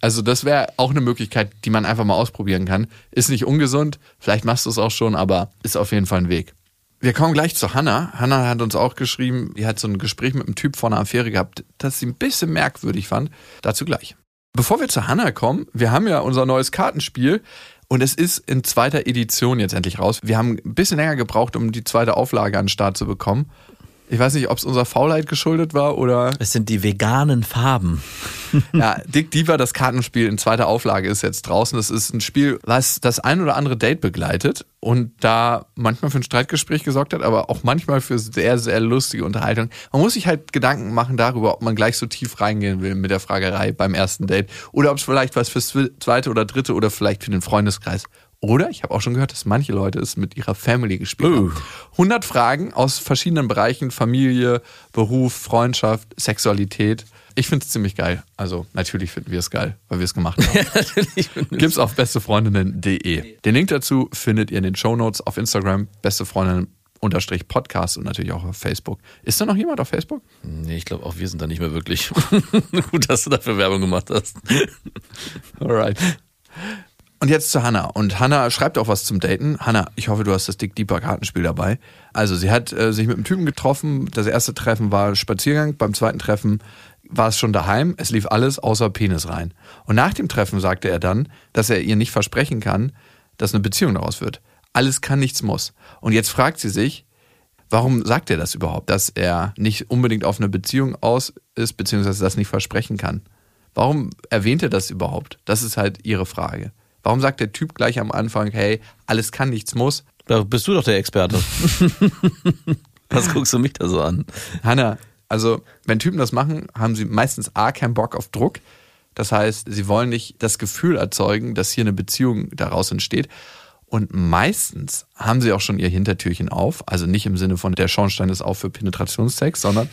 Also das wäre auch eine Möglichkeit, die man einfach mal ausprobieren kann. Ist nicht ungesund, vielleicht machst du es auch schon, aber ist auf jeden Fall ein Weg. Wir kommen gleich zu Hannah. Hannah hat uns auch geschrieben, die hat so ein Gespräch mit einem Typ vor einer Affäre gehabt, das sie ein bisschen merkwürdig fand. Dazu gleich. Bevor wir zu Hannah kommen, wir haben ja unser neues Kartenspiel und es ist in zweiter Edition jetzt endlich raus. Wir haben ein bisschen länger gebraucht, um die zweite Auflage an den Start zu bekommen. Ich weiß nicht, ob es unserer Faulheit geschuldet war oder Es sind die veganen Farben. ja, Dick Diva, das Kartenspiel in zweiter Auflage ist jetzt draußen. Das ist ein Spiel, was das ein oder andere Date begleitet und da manchmal für ein Streitgespräch gesorgt hat, aber auch manchmal für sehr, sehr lustige Unterhaltung. Man muss sich halt Gedanken machen darüber, ob man gleich so tief reingehen will mit der Fragerei beim ersten Date oder ob es vielleicht was fürs zweite oder dritte oder vielleicht für den Freundeskreis. Oder ich habe auch schon gehört, dass manche Leute es mit ihrer Family gespielt haben. 100 Fragen aus verschiedenen Bereichen, Familie, Beruf, Freundschaft, Sexualität. Ich finde es ziemlich geil. Also natürlich finden wir es geil, weil wir es gemacht haben. Gibt's auf bestefreundinnen.de. Den Link dazu findet ihr in den Shownotes auf Instagram, bestefreundinnen unterstrich Podcast und natürlich auch auf Facebook. Ist da noch jemand auf Facebook? Nee, ich glaube auch wir sind da nicht mehr wirklich. Gut, dass du dafür Werbung gemacht hast. Alright. Und jetzt zu Hannah. Und Hannah schreibt auch was zum Daten. Hannah, ich hoffe, du hast das Dick Deeper Kartenspiel dabei. Also, sie hat äh, sich mit einem Typen getroffen. Das erste Treffen war Spaziergang. Beim zweiten Treffen war es schon daheim. Es lief alles außer Penis rein. Und nach dem Treffen sagte er dann, dass er ihr nicht versprechen kann, dass eine Beziehung daraus wird. Alles kann, nichts muss. Und jetzt fragt sie sich, warum sagt er das überhaupt, dass er nicht unbedingt auf eine Beziehung aus ist, beziehungsweise das nicht versprechen kann? Warum erwähnt er das überhaupt? Das ist halt ihre Frage. Warum sagt der Typ gleich am Anfang, hey, alles kann, nichts muss? Da bist du doch der Experte. Was guckst du mich da so an? Hanna, also wenn Typen das machen, haben sie meistens A, keinen Bock auf Druck. Das heißt, sie wollen nicht das Gefühl erzeugen, dass hier eine Beziehung daraus entsteht. Und meistens haben sie auch schon ihr Hintertürchen auf. Also nicht im Sinne von der Schornstein ist auf für Penetrationssex, sondern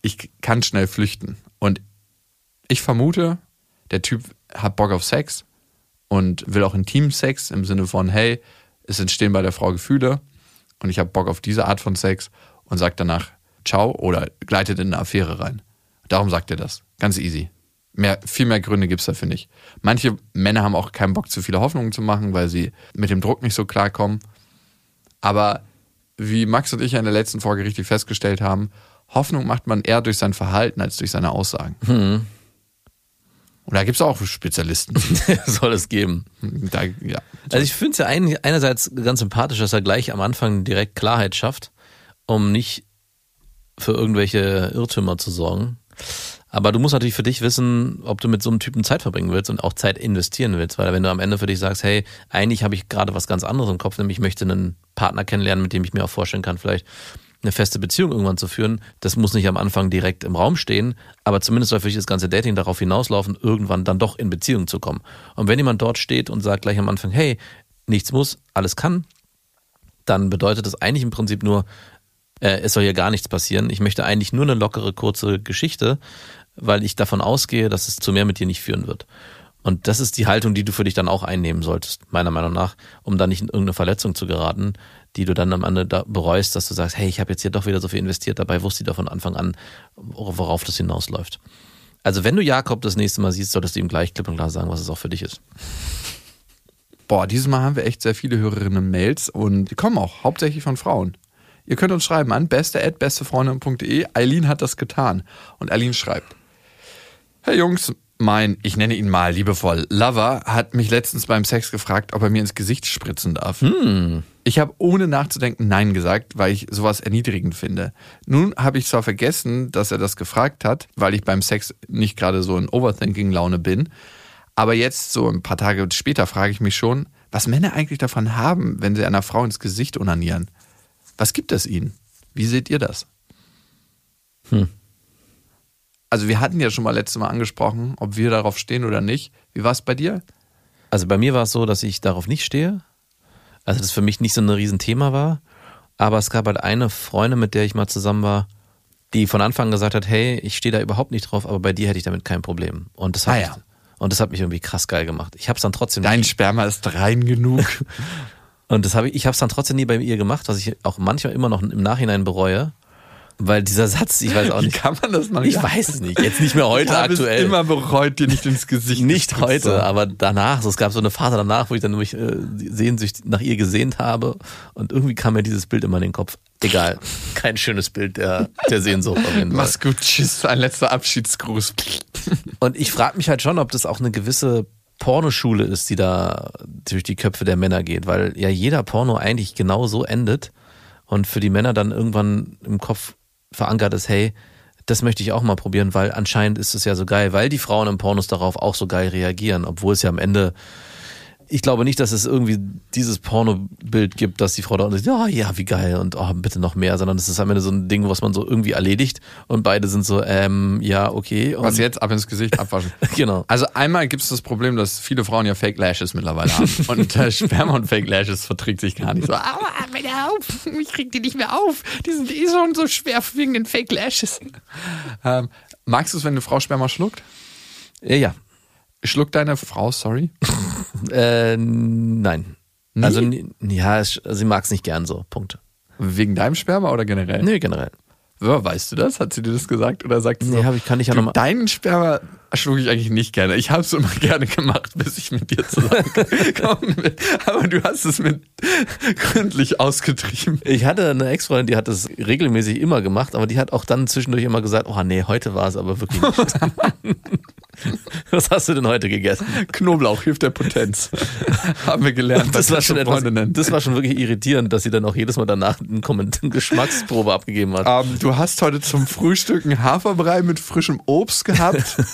ich kann schnell flüchten. Und ich vermute, der Typ hat Bock auf Sex und will auch Intimsex im Sinne von, hey, es entstehen bei der Frau Gefühle und ich habe Bock auf diese Art von Sex und sagt danach, ciao oder gleitet in eine Affäre rein. Darum sagt er das. Ganz easy. Mehr, viel mehr Gründe gibt's dafür nicht. Manche Männer haben auch keinen Bock, zu viele Hoffnungen zu machen, weil sie mit dem Druck nicht so klarkommen. Aber wie Max und ich in der letzten Folge richtig festgestellt haben, Hoffnung macht man eher durch sein Verhalten als durch seine Aussagen. Und da gibt's auch Spezialisten. Soll es geben. da, ja. Also ich finde es ja ein, einerseits ganz sympathisch, dass er gleich am Anfang direkt Klarheit schafft, um nicht für irgendwelche Irrtümer zu sorgen. Aber du musst natürlich für dich wissen, ob du mit so einem Typen Zeit verbringen willst und auch Zeit investieren willst. Weil wenn du am Ende für dich sagst, hey, eigentlich habe ich gerade was ganz anderes im Kopf, nämlich ich möchte einen Partner kennenlernen, mit dem ich mir auch vorstellen kann, vielleicht eine feste Beziehung irgendwann zu führen, das muss nicht am Anfang direkt im Raum stehen, aber zumindest soll für dich das ganze Dating darauf hinauslaufen, irgendwann dann doch in Beziehung zu kommen. Und wenn jemand dort steht und sagt gleich am Anfang, hey, nichts muss, alles kann, dann bedeutet das eigentlich im Prinzip nur, äh, es soll hier gar nichts passieren. Ich möchte eigentlich nur eine lockere, kurze Geschichte, weil ich davon ausgehe, dass es zu mehr mit dir nicht führen wird. Und das ist die Haltung, die du für dich dann auch einnehmen solltest, meiner Meinung nach, um dann nicht in irgendeine Verletzung zu geraten, die du dann am Ende da bereust, dass du sagst, hey, ich habe jetzt hier doch wieder so viel investiert, dabei wusste ich doch von Anfang an, worauf das hinausläuft. Also wenn du Jakob das nächste Mal siehst, solltest du ihm gleich klipp und klar sagen, was es auch für dich ist. Boah, dieses Mal haben wir echt sehr viele Hörerinnen und Mails und die kommen auch hauptsächlich von Frauen. Ihr könnt uns schreiben an beste@bestefreundin.de. Eileen hat das getan und Eileen schreibt: Hey Jungs, mein, ich nenne ihn mal liebevoll, Lover hat mich letztens beim Sex gefragt, ob er mir ins Gesicht spritzen darf. Ich habe ohne nachzudenken Nein gesagt, weil ich sowas erniedrigend finde. Nun habe ich zwar vergessen, dass er das gefragt hat, weil ich beim Sex nicht gerade so in Overthinking-Laune bin, aber jetzt, so ein paar Tage später, frage ich mich schon, was Männer eigentlich davon haben, wenn sie einer Frau ins Gesicht onanieren. Was gibt es ihnen? Wie seht ihr das? Also wir hatten ja schon mal letztes Mal angesprochen, ob wir darauf stehen oder nicht. Wie war es bei dir? Also bei mir war es so, dass ich darauf nicht stehe. Also das für mich nicht so ein Riesenthema war. Aber es gab halt eine Freundin, mit der ich mal zusammen war, die von Anfang an gesagt hat, hey, ich stehe da überhaupt nicht drauf, aber bei dir hätte ich damit kein Problem. Und das hat, Ah, mich, ja. und das hat mich irgendwie krass geil gemacht. Ich habe es dann trotzdem Dein Sperma ist rein genug. Und das habe ich, ich habe es dann trotzdem nie bei ihr gemacht, was ich auch manchmal immer noch im Nachhinein bereue. Weil dieser Satz, ich weiß auch Wie nicht. kann man das noch Ich weiß es nicht. Jetzt nicht mehr heute ich aktuell. Es immer bereut, dir nicht ins Gesicht nicht heute, haben. aber danach. So, es gab so eine Phase danach, wo ich dann mich äh, sehnsüchtig nach ihr gesehnt habe. Und irgendwie kam mir dieses Bild immer in den Kopf. Egal. Kein schönes Bild der, der Sehnsucht auf jeden Fall. Mach's gut, tschüss, ein letzter Abschiedsgruß. Und ich frage mich halt schon, ob das auch eine gewisse Pornoschule ist, die da durch die Köpfe der Männer geht, weil ja jeder Porno eigentlich genau so endet und für die Männer dann irgendwann im Kopf verankert ist, hey, das möchte ich auch mal probieren, weil anscheinend ist es ja so geil, weil die Frauen im Pornos darauf auch so geil reagieren, obwohl es ja am Ende ich glaube nicht, dass es irgendwie dieses Pornobild gibt, dass die Frau da unten sagt, ja, ja, wie geil und oh, bitte noch mehr, sondern es ist am Ende so ein Ding, was man so irgendwie erledigt und beide sind so, ähm, ja, okay. Und Was jetzt? Ab ins Gesicht abwaschen. Genau. Also einmal gibt es das Problem, dass viele Frauen ja Fake Lashes mittlerweile haben. Und äh, Sperma und Fake Lashes verträgt sich gar nicht so. Aua, bitte auf, ich krieg die nicht mehr auf. Die sind eh schon so schwer wegen den Fake Lashes. Ähm, magst du es, wenn eine Frau Sperma schluckt? Ja, ja. Schluckt deine Frau, sorry? Äh, nein. Nie? Also, ja, sie mag es nicht gern so. Punkt. Wegen deinem Sperma oder generell? Nee, generell. Ja, Weißt du das? Hat sie dir das gesagt? Oder sagt sie Nee, so, hab ich- kann ich ja du, noch mal- Deinen Sperma schlug ich eigentlich nicht gerne. Ich habe es immer gerne gemacht, bis ich mit dir zusammengekommen bin. Aber du hast es mit gründlich ausgetrieben. Ich hatte eine Ex-Freundin, die hat das regelmäßig immer gemacht, aber die hat auch dann zwischendurch immer gesagt, oh nee, heute war es aber wirklich nicht. Was hast du denn heute gegessen? Knoblauch hilft der Potenz. haben wir gelernt. Das war, schon etwas, das war schon wirklich irritierend, dass sie dann auch jedes Mal danach eine Geschmacksprobe abgegeben hat. Ähm, du hast heute zum Frühstück einen Haferbrei mit frischem Obst gehabt.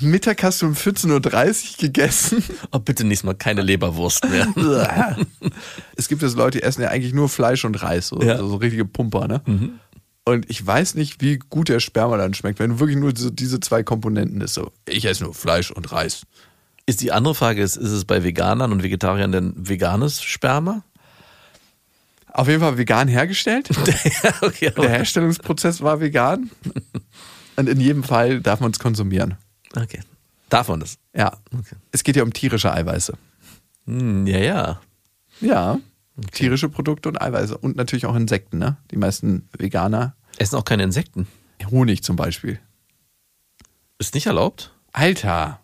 Mittag hast du um 14.30 Uhr gegessen. Oh, bitte nächstes Mal keine Leberwurst mehr. es gibt jetzt Leute, die essen ja eigentlich nur Fleisch und Reis, so, Ja. so, richtige Pumper, ne? Und ich weiß nicht, wie gut der Sperma dann schmeckt, wenn wirklich nur so diese zwei Komponenten ist. So, ich esse nur Fleisch und Reis. Ist die andere Frage, ist, ist es bei Veganern und Vegetariern denn veganes Sperma? Auf jeden Fall vegan hergestellt. okay, Der Herstellungsprozess war vegan. Und in jedem Fall darf man es konsumieren. okay. Darf man das? Ja. Es geht ja um tierische Eiweiße. Hm, ja, ja. Ja. Tierische Produkte und Eiweiße. Und natürlich auch Insekten, ne? Die meisten Veganer Essen auch keine Insekten. Honig zum Beispiel. Ist nicht erlaubt. Alter.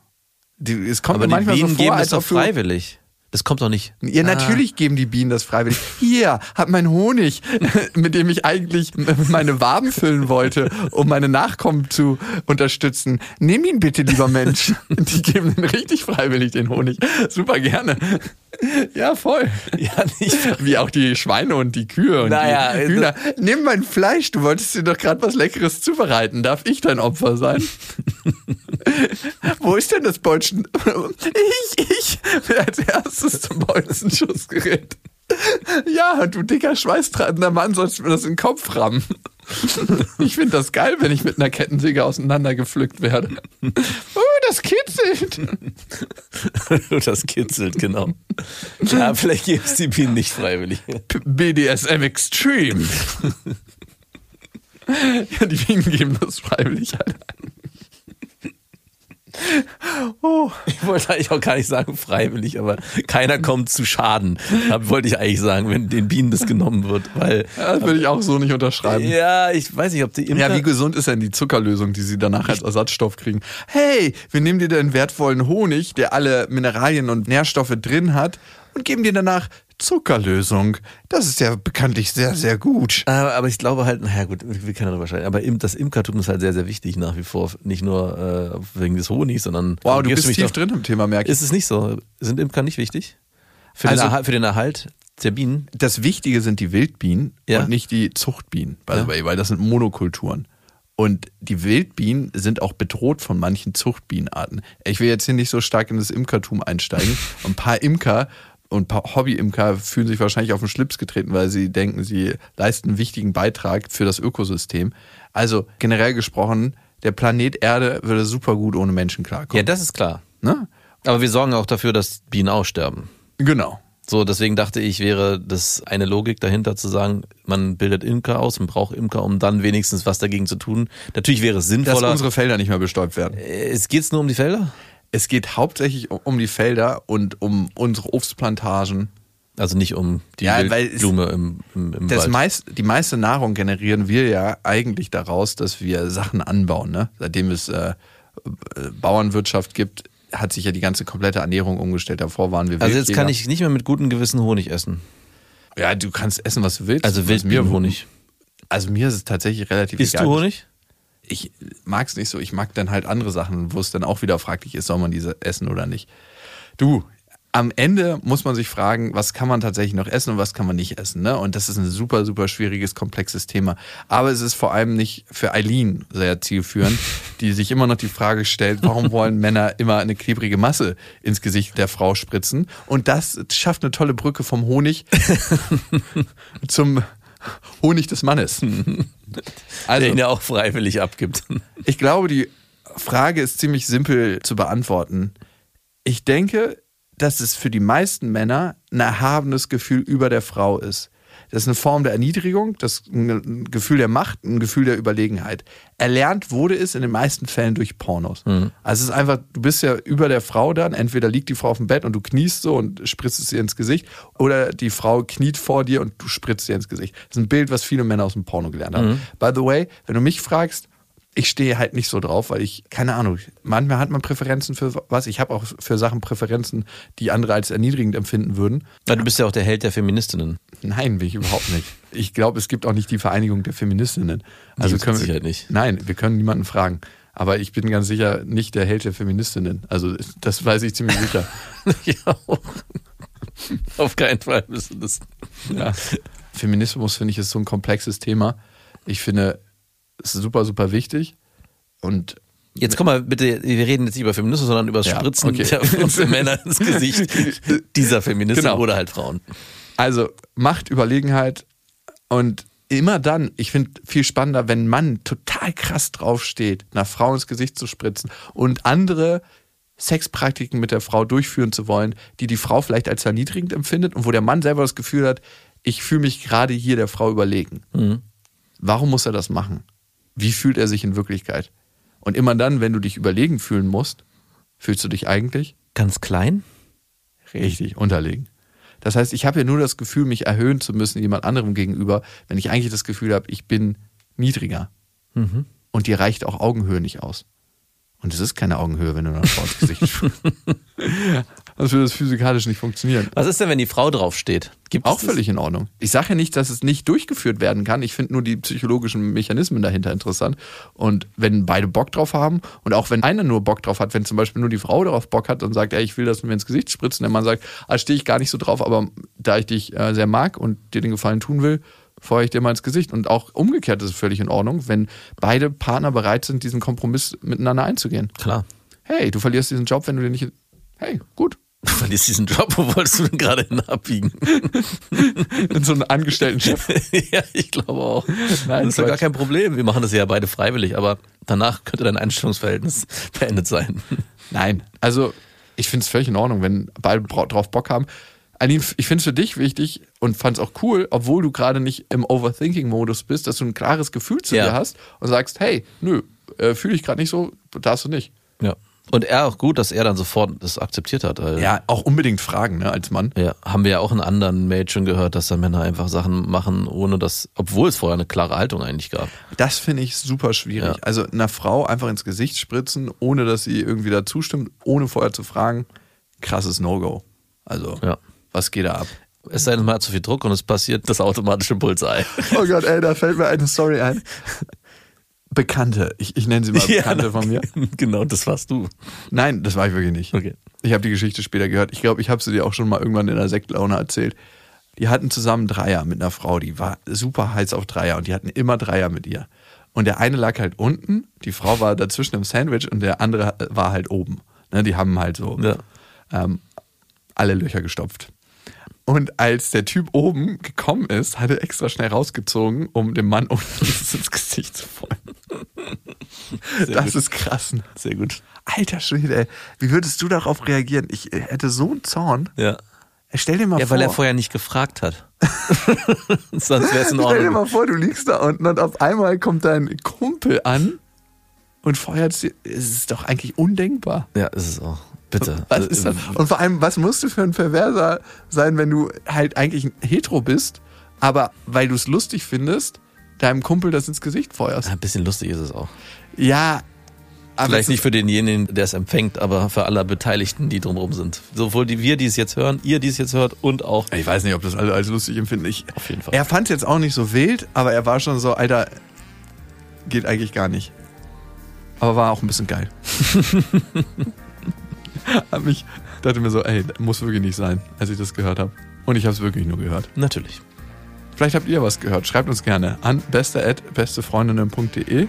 Die, es kommt Aber mir die manchmal Bienen so vor, geben als das doch freiwillig. Das kommt doch nicht. Ja, natürlich geben die Bienen das freiwillig. Hier, hab mein Honig, mit dem ich eigentlich meine Waben füllen wollte, um meine Nachkommen zu unterstützen. Nimm ihn bitte, lieber Mensch. Die geben den richtig freiwillig, den Honig. Super gerne. Ja, voll. Ja, nicht. Wie auch die Schweine und die Kühe und Naja, die Hühner. Nimm mein Fleisch, du wolltest dir doch gerade was Leckeres zubereiten. Darf ich dein Opfer sein? Wo ist denn das Bolzen? Ich, ich. Wer als erstes zum Bolzenschussgerät. Ja, du dicker, schweißtreibender Mann, sollst mir das in den Kopf rammen. Ich finde das geil, wenn ich mit einer Kettensäge auseinandergepflückt werde. Oh, das kitzelt. das kitzelt, genau. Ja, vielleicht geben es die Bienen nicht freiwillig. BDSM Extreme. Ja, die Bienen geben das freiwillig, Alter. Oh. Ich wollte eigentlich auch gar nicht sagen freiwillig, aber keiner kommt zu Schaden. Da wollte ich eigentlich sagen, wenn den Bienen das genommen wird, weil Ja, das würde ich auch so nicht unterschreiben. ja, ich weiß nicht, ob die Imker Ja, wie gesund ist denn die Zuckerlösung, die sie danach als Ersatzstoff kriegen? Hey, wir nehmen dir den wertvollen Honig, der alle Mineralien und Nährstoffe drin hat, und geben dir danach Zuckerlösung. Das ist ja bekanntlich sehr, sehr gut. Aber, aber ich glaube halt, naja gut, wir können darüber streiten, aber das Imkertum ist halt sehr, sehr wichtig nach wie vor. Nicht nur äh, wegen des Honigs, sondern Wow, du bist tief doch- drin im Thema, merke ich. Ist es nicht so? Sind Imker nicht wichtig? Für, Also- den, Erhalt, für den Erhalt der Bienen? Das Wichtige sind die Wildbienen Ja. und nicht die Zuchtbienen, by the Ja. way, weil das sind Monokulturen. Und die Wildbienen sind auch bedroht von manchen Zuchtbienenarten. Ich will jetzt hier nicht so stark in das Imkertum einsteigen. Ein paar Imker und Hobby-Imker fühlen sich wahrscheinlich auf den Schlips getreten, weil sie denken, sie leisten einen wichtigen Beitrag für das Ökosystem. Also generell gesprochen, der Planet Erde würde super gut ohne Menschen Ja, klarkommen. das ist klar. ne? Aber wir sorgen auch dafür, dass Bienen aussterben. Genau. So, deswegen dachte ich, wäre das eine Logik dahinter zu sagen, man bildet Imker aus und braucht Imker, um dann wenigstens was dagegen zu tun. Natürlich wäre es Dass sinnvoller. unsere Felder nicht mehr bestäubt werden. es geht's nur um die Felder? Es geht hauptsächlich um- die Felder und um unsere Obstplantagen. Also nicht um die Ja, Blume im, im, im Das Wald. meist, die meiste Nahrung generieren wir ja eigentlich daraus, dass wir Sachen anbauen. Ne? Seitdem es äh, äh, Bauernwirtschaft gibt, hat sich ja die ganze komplette Ernährung umgestellt. Davor waren wir also jetzt kann ich nicht mehr mit gutem Gewissen Honig essen. Ja, du kannst essen, was du willst. Also Wildbienenhonig. Also mir ist es tatsächlich relativ Isst egal. du Honig? Ich mag es nicht so. Ich mag dann halt andere Sachen, wo es dann auch wieder fraglich ist, soll man diese essen oder nicht. Du, am Ende muss man sich fragen, was kann man tatsächlich noch essen und was kann man nicht essen. Ne? Und das ist ein super, super schwieriges, komplexes Thema. Aber es ist vor allem nicht für Eileen sehr zielführend, die sich immer noch die Frage stellt, warum wollen Männer immer eine klebrige Masse ins Gesicht der Frau spritzen? Und das schafft eine tolle Brücke vom Honig zum Honig des Mannes. Also, Der ihn ja auch freiwillig abgibt. ich glaube, die Frage ist ziemlich simpel zu beantworten. Ich denke, dass es für die meisten Männer ein erhabenes Gefühl über der Frau ist. Das ist eine Form der Erniedrigung, das ist ein Gefühl der Macht, ein Gefühl der Überlegenheit. Erlernt wurde es in den meisten Fällen durch Pornos. Also es ist einfach, du bist ja über der Frau dann, entweder liegt die Frau auf dem Bett und du kniest so und spritzt es ihr ins Gesicht, oder die Frau kniet vor dir und du spritzt ihr ins Gesicht. Das ist ein Bild, was viele Männer aus dem Porno gelernt haben. By the way, wenn du mich fragst, ich stehe halt nicht so drauf, weil ich, keine Ahnung, manchmal hat man Präferenzen für was. Ich habe auch für Sachen Präferenzen, die andere als erniedrigend empfinden würden. Na, du bist ja auch der Held der Feministinnen. Nein, will ich überhaupt nicht. Ich glaube, es gibt auch nicht die Vereinigung der Feministinnen. Also können wir, nicht. Nein, wir können niemanden fragen. Aber ich bin ganz sicher nicht der Held der Feministinnen. Also das weiß ich ziemlich sicher. ja, auch. Auf keinen Fall bist du das. Ja. Feminismus finde ich ist so ein komplexes Thema. Ich finde, ist super, super wichtig. Und Jetzt komm mal bitte, wir reden jetzt nicht über Feminismus, sondern über das Ja, Spritzen okay. der Männer ins Gesicht dieser Feministin Genau. oder halt Frauen. Also Macht, Überlegenheit und immer dann, ich finde viel spannender, wenn ein Mann total krass draufsteht, einer Frau ins Gesicht zu spritzen und andere Sexpraktiken mit der Frau durchführen zu wollen, die die Frau vielleicht als erniedrigend empfindet und wo der Mann selber das Gefühl hat, ich fühle mich gerade hier der Frau überlegen. Warum muss er das machen? Wie fühlt er sich in Wirklichkeit? Und immer dann, wenn du dich überlegen fühlen musst, fühlst du dich eigentlich Ganz klein? Richtig, unterlegen. Das heißt, ich habe ja nur das Gefühl, mich erhöhen zu müssen jemand anderem gegenüber, wenn ich eigentlich das Gefühl habe, ich bin niedriger. Mhm. Und dir reicht auch Augenhöhe nicht aus. Und es ist keine Augenhöhe, wenn du Frau ins Gesicht. Das würde das physikalisch nicht funktionieren. Was ist denn, wenn die Frau drauf steht? Gibt Auch es das? völlig in Ordnung. Ich sage ja nicht, dass es nicht durchgeführt werden kann. Ich finde nur die psychologischen Mechanismen dahinter interessant. Und wenn beide Bock drauf haben und auch wenn einer nur Bock drauf hat, wenn zum Beispiel nur die Frau darauf Bock hat und sagt, ey, ich will, dass du mir ins Gesicht spritzt, und der Mann sagt, ah, stehe ich gar nicht so drauf, aber da ich dich äh, sehr mag und dir den Gefallen tun will, feuere ich dir mal ins Gesicht. Und auch umgekehrt ist es völlig in Ordnung, wenn beide Partner bereit sind, diesen Kompromiss miteinander einzugehen. Klar. Hey, du verlierst diesen Job, wenn du den nicht. Hey, gut. Du verlierst diesen Job, wo wolltest du denn gerade hin abbiegen? In so einen Angestellten-Chef. ja, ich glaube auch. Nein, das ist ja gar kein Problem. Wir machen das ja beide freiwillig, aber danach könnte dein Einstellungsverhältnis beendet sein. Nein, also ich finde es völlig in Ordnung, wenn beide drauf Bock haben. Aline, ich finde es für dich wichtig und fand es auch cool, obwohl du gerade nicht im Overthinking-Modus bist, dass du ein klares Gefühl zu Ja. dir hast und sagst, hey, nö, äh, fühle ich gerade nicht so, darfst du nicht. Ja. Und er auch gut, dass er dann sofort das akzeptiert hat. weil- Ja, auch unbedingt fragen, ne, als Mann. Ja, haben wir ja auch in anderen Mails schon gehört, dass da Männer einfach Sachen machen, ohne dass, obwohl es vorher eine klare Haltung eigentlich gab. Das finde ich super schwierig. Ja. Also einer Frau einfach ins Gesicht spritzen, ohne dass sie irgendwie da zustimmt, ohne vorher zu fragen, krasses No-Go. Also, Ja. was geht da ab? Es sei denn, man hat zu viel Druck und es passiert das automatische Bullseye. Oh Gott, ey, da fällt mir eine Story ein. Bekannte, ich, ich nenne sie mal Bekannte von mir. Genau, das warst du. Nein, das war ich wirklich nicht. Okay. Ich habe die Geschichte später gehört. Ich glaube, ich habe sie dir auch schon mal irgendwann in der Sektlaune erzählt. Die hatten zusammen Dreier mit einer Frau, die war super heiß auf Dreier und die hatten immer Dreier mit ihr. Und der eine lag halt unten, die Frau war dazwischen im Sandwich und der andere war halt oben. Ne, die haben halt so Ja. ähm, alle Löcher gestopft. Und als der Typ oben gekommen ist, hat er extra schnell rausgezogen, um dem Mann unten ins Gesicht zu feuern. Das gut. ist krass. ne? Sehr gut. Alter Schwede, ey. Wie würdest du darauf reagieren? Ich hätte so einen Zorn. Ja. Stell dir mal Ja, vor. weil er vorher nicht gefragt hat. Sonst wäre es in Stell dir Ordnung. mal vor, du liegst da unten und auf einmal kommt dein Kumpel an und feuert dir. Es ist doch eigentlich undenkbar. Ja, ist es auch. Bitte. Was ist das? Und vor allem, was musst du für ein Perverser sein, wenn du halt eigentlich ein Hetero bist, aber weil du es lustig findest, deinem Kumpel das ins Gesicht feuerst? Ein bisschen lustig ist es auch. Ja, aber Vielleicht nicht für denjenigen, der es empfängt, aber für alle Beteiligten, die drumherum sind. Sowohl die wir, die es jetzt hören, ihr, die es jetzt hört und auch. Ich weiß nicht, ob das alle als lustig empfinden. Ich, Auf jeden Fall. Er fand es jetzt auch nicht so wild, aber er war schon so, Alter, geht eigentlich gar nicht. Aber war auch ein bisschen geil. Hab mich, dachte mir so, ey, muss wirklich nicht sein, als ich das gehört habe. Und ich habe es wirklich nur gehört. Natürlich. Vielleicht habt ihr was gehört. Schreibt uns gerne an beste@bestefreundinnen.de.